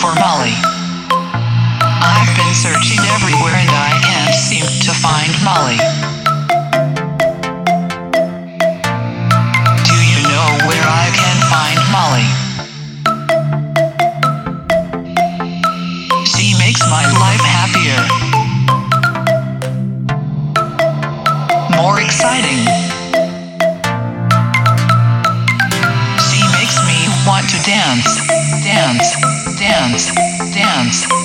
for Molly. I've been searching everywhere and I can't seem to find Molly. Do you know where I can find Molly? She makes my life happier. More exciting. She makes me want to dance, dance, dance, dance,